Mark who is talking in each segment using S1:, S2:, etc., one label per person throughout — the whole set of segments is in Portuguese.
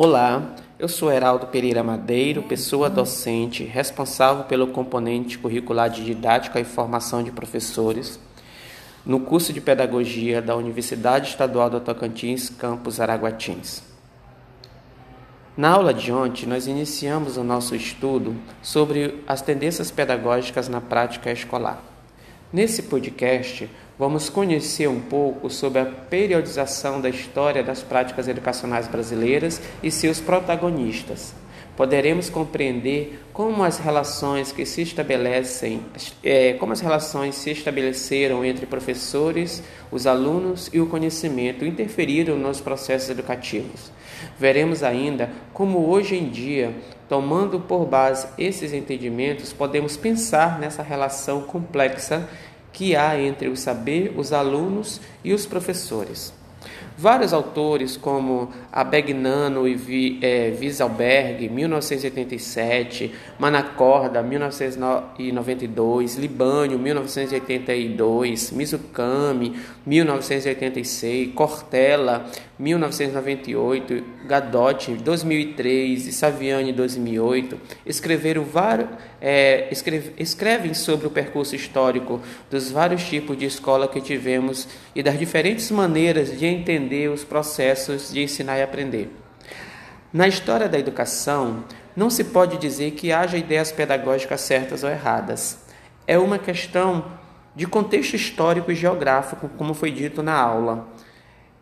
S1: Olá, eu sou Heraldo Pereira Madeiro, pessoa docente responsável pelo componente curricular de didática e formação de professores no curso de Pedagogia da Universidade Estadual do Tocantins, campus Araguatins. Na aula de ontem, nós iniciamos o nosso estudo sobre as tendências pedagógicas na prática escolar. Nesse podcast, vamos conhecer um pouco sobre a periodização da história das práticas educacionais brasileiras e seus protagonistas. Poderemos compreender como as relações que se estabelecem, é, como as relações se estabeleceram entre professores, os alunos e o conhecimento interferiram nos processos educativos. Veremos ainda como hoje em dia Tomando por base esses entendimentos, podemos pensar nessa relação complexa que há entre o saber, os alunos e os professores. Vários autores, como Abegnano e é, Wieselberg, 1987, Manacorda, 1992, Libânio, 1982, Mizukami, 1986, Cortella, 1998, Gadotti, 2003 e Saviani, 2008, escreveram vários, é, escreve, escrevem sobre o percurso histórico dos vários tipos de escola que tivemos e das diferentes maneiras de entender os processos de ensinar e aprender. Na história da educação, não se pode dizer que haja ideias pedagógicas certas ou erradas. É uma questão de contexto histórico e geográfico, como foi dito na aula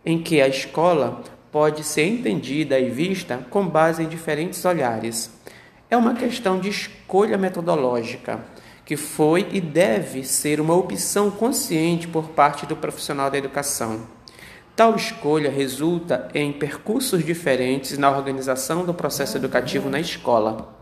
S1: em que a escola pode ser entendida e vista com base em diferentes olhares. É uma questão de escolha metodológica, que foi e deve ser uma opção consciente por parte do profissional da educação. Tal escolha resulta em percursos diferentes na organização do processo educativo na escola.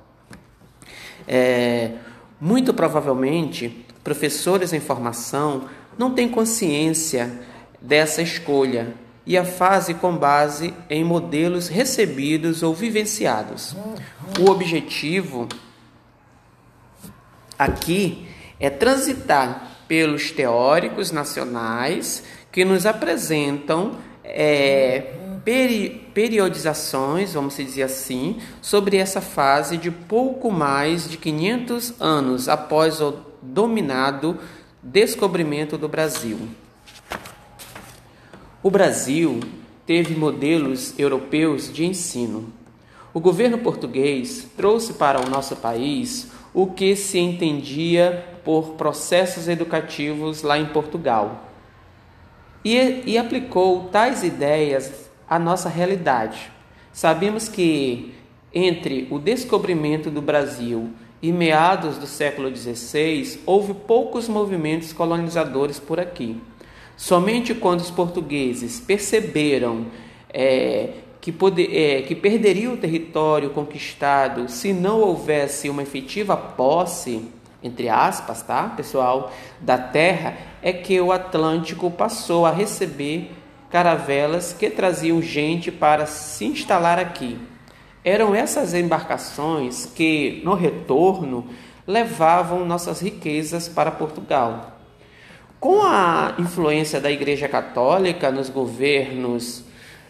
S1: É, muito provavelmente, professores em formação não têm consciência dessa escolha e a fase com base em modelos recebidos ou vivenciados. O objetivo aqui é transitar pelos teóricos nacionais que nos apresentam é, peri periodizações, vamos dizer assim, sobre essa fase de pouco mais de 500 anos após o dominado descobrimento do Brasil. O Brasil teve modelos europeus de ensino. O governo português trouxe para o nosso país o que se entendia por processos educativos lá em Portugal e, e aplicou tais ideias à nossa realidade. Sabemos que entre o descobrimento do Brasil e meados do século XVI houve poucos movimentos colonizadores por aqui. Somente quando os portugueses perceberam é, que, poder, é, que perderiam o território conquistado se não houvesse uma efetiva posse, entre aspas, tá, pessoal, da terra, é que o Atlântico passou a receber caravelas que traziam gente para se instalar aqui. Eram essas embarcações que, no retorno, levavam nossas riquezas para Portugal. Com a influência da Igreja Católica nos governos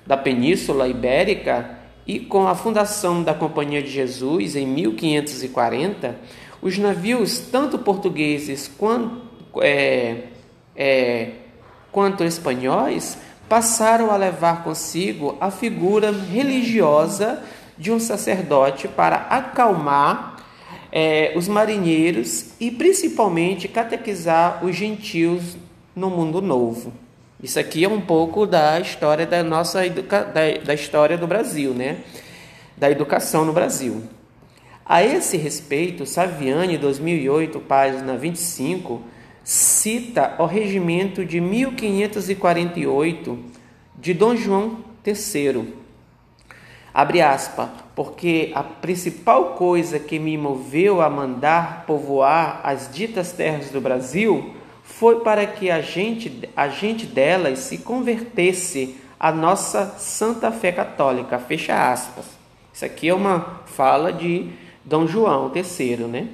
S1: da Península Ibérica e com a fundação da Companhia de Jesus em 1540, os navios, tanto portugueses quanto, é, é, quanto espanhóis, passaram a levar consigo a figura religiosa de um sacerdote para acalmar é, os marinheiros e principalmente catequizar os gentios no mundo novo. Isso aqui é um pouco da história da nossa educa... da, da história do Brasil, né? Da educação no Brasil. A esse respeito, Saviani, 2008, página 25, cita o regimento de 1548 de Dom João III, Abre aspas, porque a principal coisa que me moveu a mandar povoar as ditas terras do Brasil foi para que a gente, a gente delas se convertesse à nossa santa fé católica. Fecha aspas. Isso aqui é uma fala de Dom João III, né?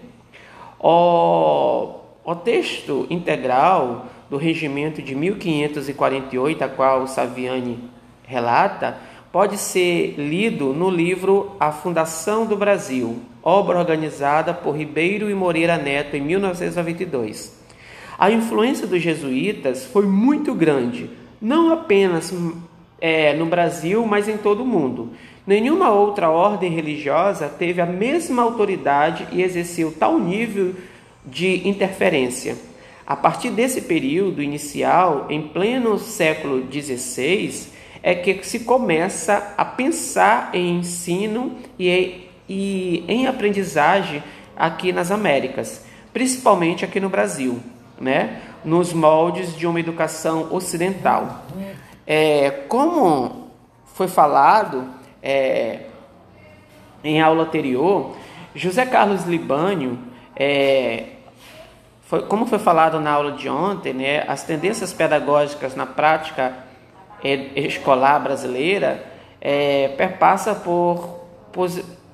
S1: O, o texto integral do regimento de 1548, a qual Saviani relata, pode ser lido no livro A Fundação do Brasil, obra organizada por Ribeiro e Moreira Neto em 1992. A influência dos jesuítas foi muito grande, não apenas é, no Brasil, mas em todo o mundo. Nenhuma outra ordem religiosa teve a mesma autoridade e exerceu tal nível de interferência. A partir desse período inicial, em pleno século XVI, é que se começa a pensar em ensino e, e em aprendizagem aqui nas Américas, principalmente aqui no Brasil, né? nos moldes de uma educação ocidental. É, como foi falado é, em aula anterior, José Carlos Libânio, é, foi, como foi falado na aula de ontem, né, as tendências pedagógicas na prática é, escolar brasileira é, perpassa por,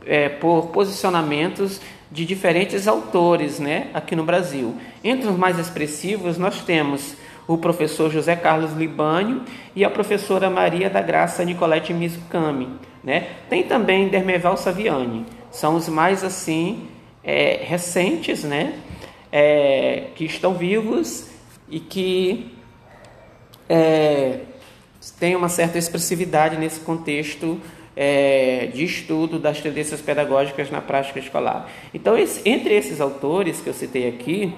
S1: é, por posicionamentos de diferentes autores né, aqui no Brasil. Entre os mais expressivos, nós temos o professor José Carlos Libânio e a professora Maria da Graça Nicolete Mizucami. Né? Tem também Dermeval Saviani, são os mais assim é, recentes, né? É, que estão vivos e que é, têm uma certa expressividade nesse contexto é, de estudo das tendências pedagógicas na prática escolar. Então, esse, entre esses autores que eu citei aqui,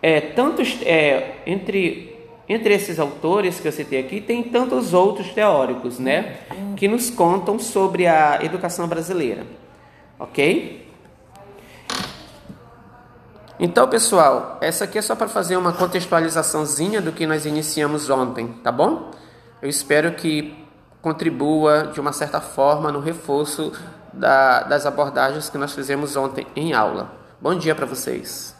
S1: é, tantos, é, entre, entre esses autores que eu citei aqui, tem tantos outros teóricos, né, que nos contam sobre a educação brasileira, ok? Então, pessoal, essa aqui é só para fazer uma contextualizaçãozinha do que nós iniciamos ontem, tá bom? Eu espero que contribua de uma certa forma no reforço da, das abordagens que nós fizemos ontem em aula. Bom dia para vocês!